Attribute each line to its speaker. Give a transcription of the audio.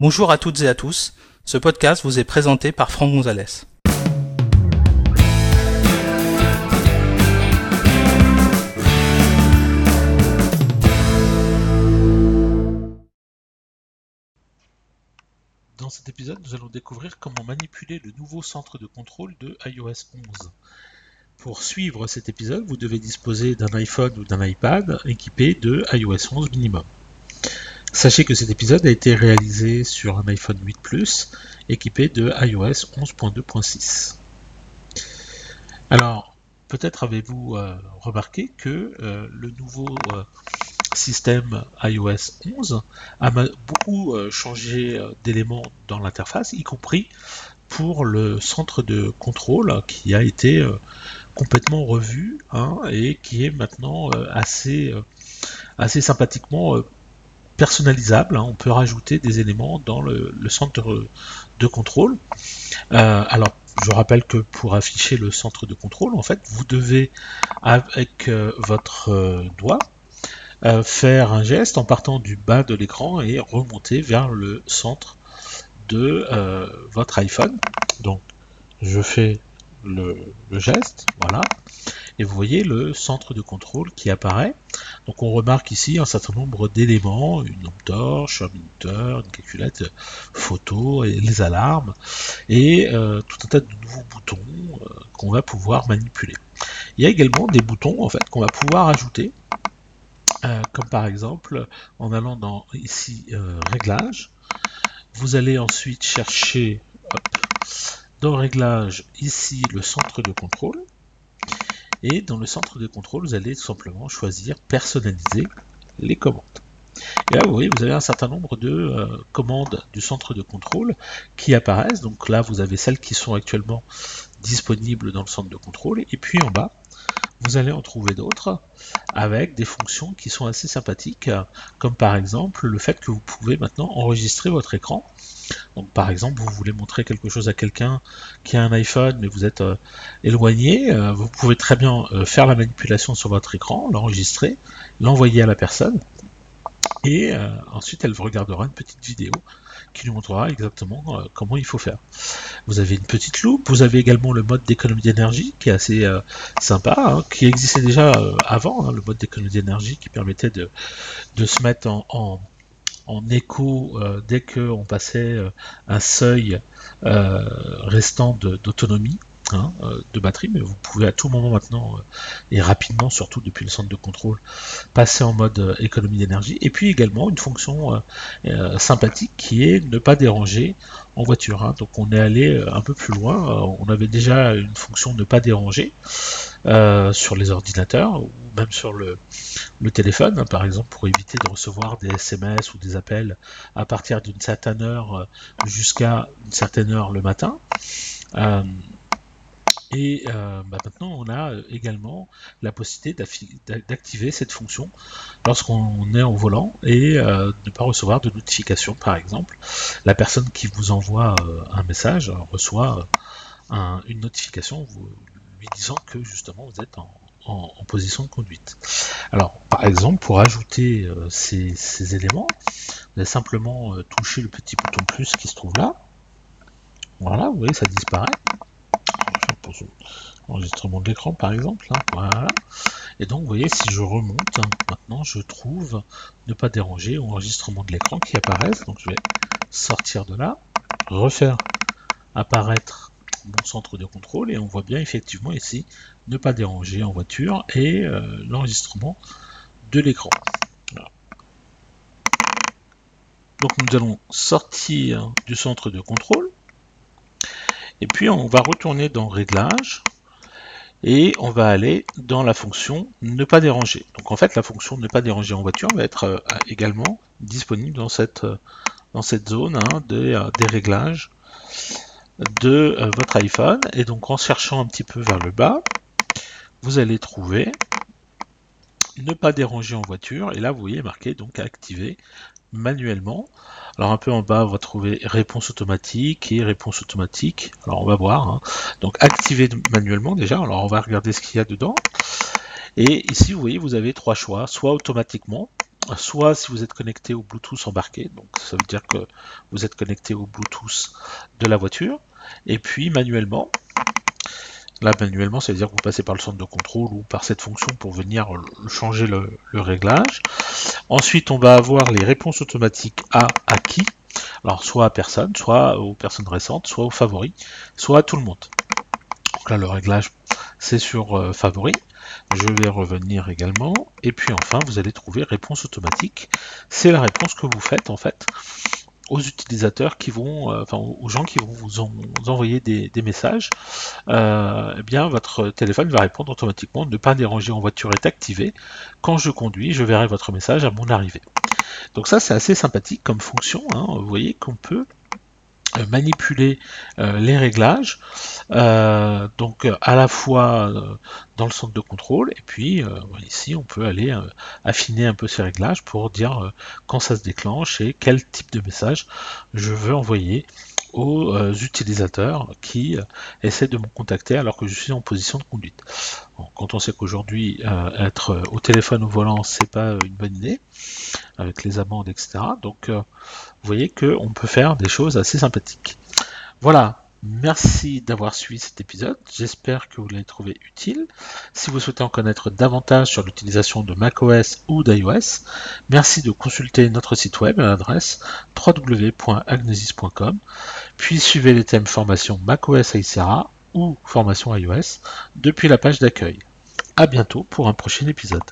Speaker 1: Bonjour à toutes et à tous. Ce podcast vous est présenté par Franck Gonzalez.
Speaker 2: Dans cet épisode, nous allons découvrir comment manipuler le nouveau centre de contrôle de iOS 11. Pour suivre cet épisode, vous devez disposer d'un iPhone ou d'un iPad équipé de iOS 11 minimum. Sachez que cet épisode a été réalisé sur un iPhone 8 Plus équipé de iOS 11.2.6. Alors, peut-être avez-vous euh, remarqué que euh, le nouveau euh, système iOS 11 a beaucoup changé d'éléments dans l'interface, y compris pour le centre de contrôle qui a été complètement revu hein, et qui est maintenant assez, assez sympathiquement personnalisable. Hein. on peut rajouter des éléments dans le, centre de contrôle. Euh, alors, je rappelle que pour afficher le centre de contrôle, en fait, vous devez, avec euh, votre euh, doigt, faire un geste en partant du bas de l'écran et remonter vers le centre de votre iPhone. Donc, je fais le, le geste, voilà et vous voyez le centre de contrôle qui apparaît. Donc on remarque ici un certain nombre d'éléments, une lampe torche, un minuteur, une calculette photo, et les alarmes, et euh, tout un tas de nouveaux boutons euh, qu'on va pouvoir manipuler. Il y a également des boutons en fait qu'on va pouvoir ajouter, euh, comme par exemple en allant dans ici réglages, vous allez ensuite chercher dans réglage ici le centre de contrôle et dans le centre de contrôle, vous allez tout simplement choisir personnaliser les commandes. Et là, vous voyez, vous avez un certain nombre de euh, commandes du centre de contrôle qui apparaissent. Donc là, vous avez celles qui sont actuellement disponibles dans le centre de contrôle. Et puis en bas, vous allez en trouver d'autres avec des fonctions qui sont assez sympathiques, comme par exemple le fait que vous pouvez maintenant enregistrer votre écran. Donc par exemple, vous voulez montrer quelque chose à quelqu'un qui a un iPhone, mais vous êtes euh, éloigné, euh, vous pouvez très bien euh, faire la manipulation sur votre écran, l'enregistrer, l'envoyer à la personne, et ensuite elle regardera une petite vidéo qui lui montrera exactement comment il faut faire. Vous avez une petite loupe, vous avez également le mode d'économie d'énergie qui est assez sympa, hein, qui existait déjà avant, hein, le mode d'économie d'énergie qui permettait de, se mettre en en écho euh, dès qu'on passait euh, un seuil euh, restant d'autonomie. Hein, de batterie, mais vous pouvez à tout moment maintenant et rapidement, surtout depuis le centre de contrôle, passer en mode économie d'énergie. Et puis également une fonction sympathique qui est ne pas déranger en voiture. Hein. Donc on est allé un peu plus loin. On avait déjà une fonction ne pas déranger sur les ordinateurs ou même sur le, téléphone, hein, par exemple, pour éviter de recevoir des SMS ou des appels à partir d'une certaine heure euh, jusqu'à une certaine heure le matin. Euh, et euh, bah, maintenant, on a également la possibilité d'activer cette fonction lorsqu'on est au volant et ne pas recevoir de notification, par exemple. La personne qui vous envoie un message reçoit une notification lui disant que justement vous êtes en, en, position de conduite. Alors, par exemple, pour ajouter euh, ces, éléments, vous allez simplement euh, toucher le petit bouton plus qui se trouve là. Voilà, vous voyez, ça disparaît. Enregistrement de l'écran, par exemple. Hein, voilà. Et donc, vous voyez, si je remonte, hein, maintenant, je trouve ne pas déranger enregistrement de l'écran qui apparaissent. Donc, je vais sortir de là, refaire apparaître mon centre de contrôle et on voit bien effectivement ici ne pas déranger en voiture et euh, l'enregistrement de l'écran. Donc nous allons sortir du centre de contrôle et puis on va retourner dans réglages et on va aller dans la fonction ne pas déranger. Donc en fait la fonction ne pas déranger en voiture va être euh, également disponible dans cette, euh, dans cette zone hein, des, des réglages de euh, votre iPhone. Et donc en cherchant un petit peu vers le bas, vous allez trouver ne pas déranger en voiture. Et là, vous voyez marqué donc activer manuellement. Alors un peu en bas, on va trouver réponse automatique et réponse automatique. Alors on va voir. Hein. Donc activer manuellement déjà. Alors on va regarder ce qu'il y a dedans. Et ici, vous voyez, vous avez trois choix. Soit automatiquement, soit si vous êtes connecté au Bluetooth embarqué, donc ça veut dire que vous êtes connecté au Bluetooth de la voiture, et puis manuellement, là manuellement ça veut dire que vous passez par le centre de contrôle ou par cette fonction pour venir changer le, réglage. Ensuite on va avoir les réponses automatiques à à qui, alors soit à personne, soit aux personnes récentes, soit aux favoris, soit à tout le monde. Donc là le réglage c'est sur euh, favoris. Je vais revenir également. Et puis enfin, vous allez trouver réponse automatique. C'est la réponse que vous faites en fait aux utilisateurs qui vont, euh, enfin aux gens qui vont vous, envoyer des, messages, euh, eh bien votre téléphone va répondre automatiquement. Ne pas déranger en voiture est activé. Quand je conduis, je verrai votre message à mon arrivée. Donc ça c'est assez sympathique comme fonction. Hein. Vous voyez qu'on peut manipuler euh, les réglages, euh, donc à la fois dans le centre de contrôle, et puis ici on peut aller affiner un peu ces réglages pour dire quand ça se déclenche et quel type de message je veux envoyer aux utilisateurs qui essaient de me contacter alors que je suis en position de conduite. quand on sait qu'aujourd'hui être au téléphone au volant c'est pas une bonne idée avec les amendes etc. Donc vous voyez qu'on peut faire des choses assez sympathiques. Voilà, Merci d'avoir suivi cet épisode. J'espère que vous l'avez trouvé utile. Si vous souhaitez en connaître davantage sur l'utilisation de macOS ou d'iOS, merci de consulter notre site web à l'adresse www.agnesis.com. Puis suivez les thèmes formation macOS Icera ou formation iOS depuis la page d'accueil. À bientôt pour un prochain épisode.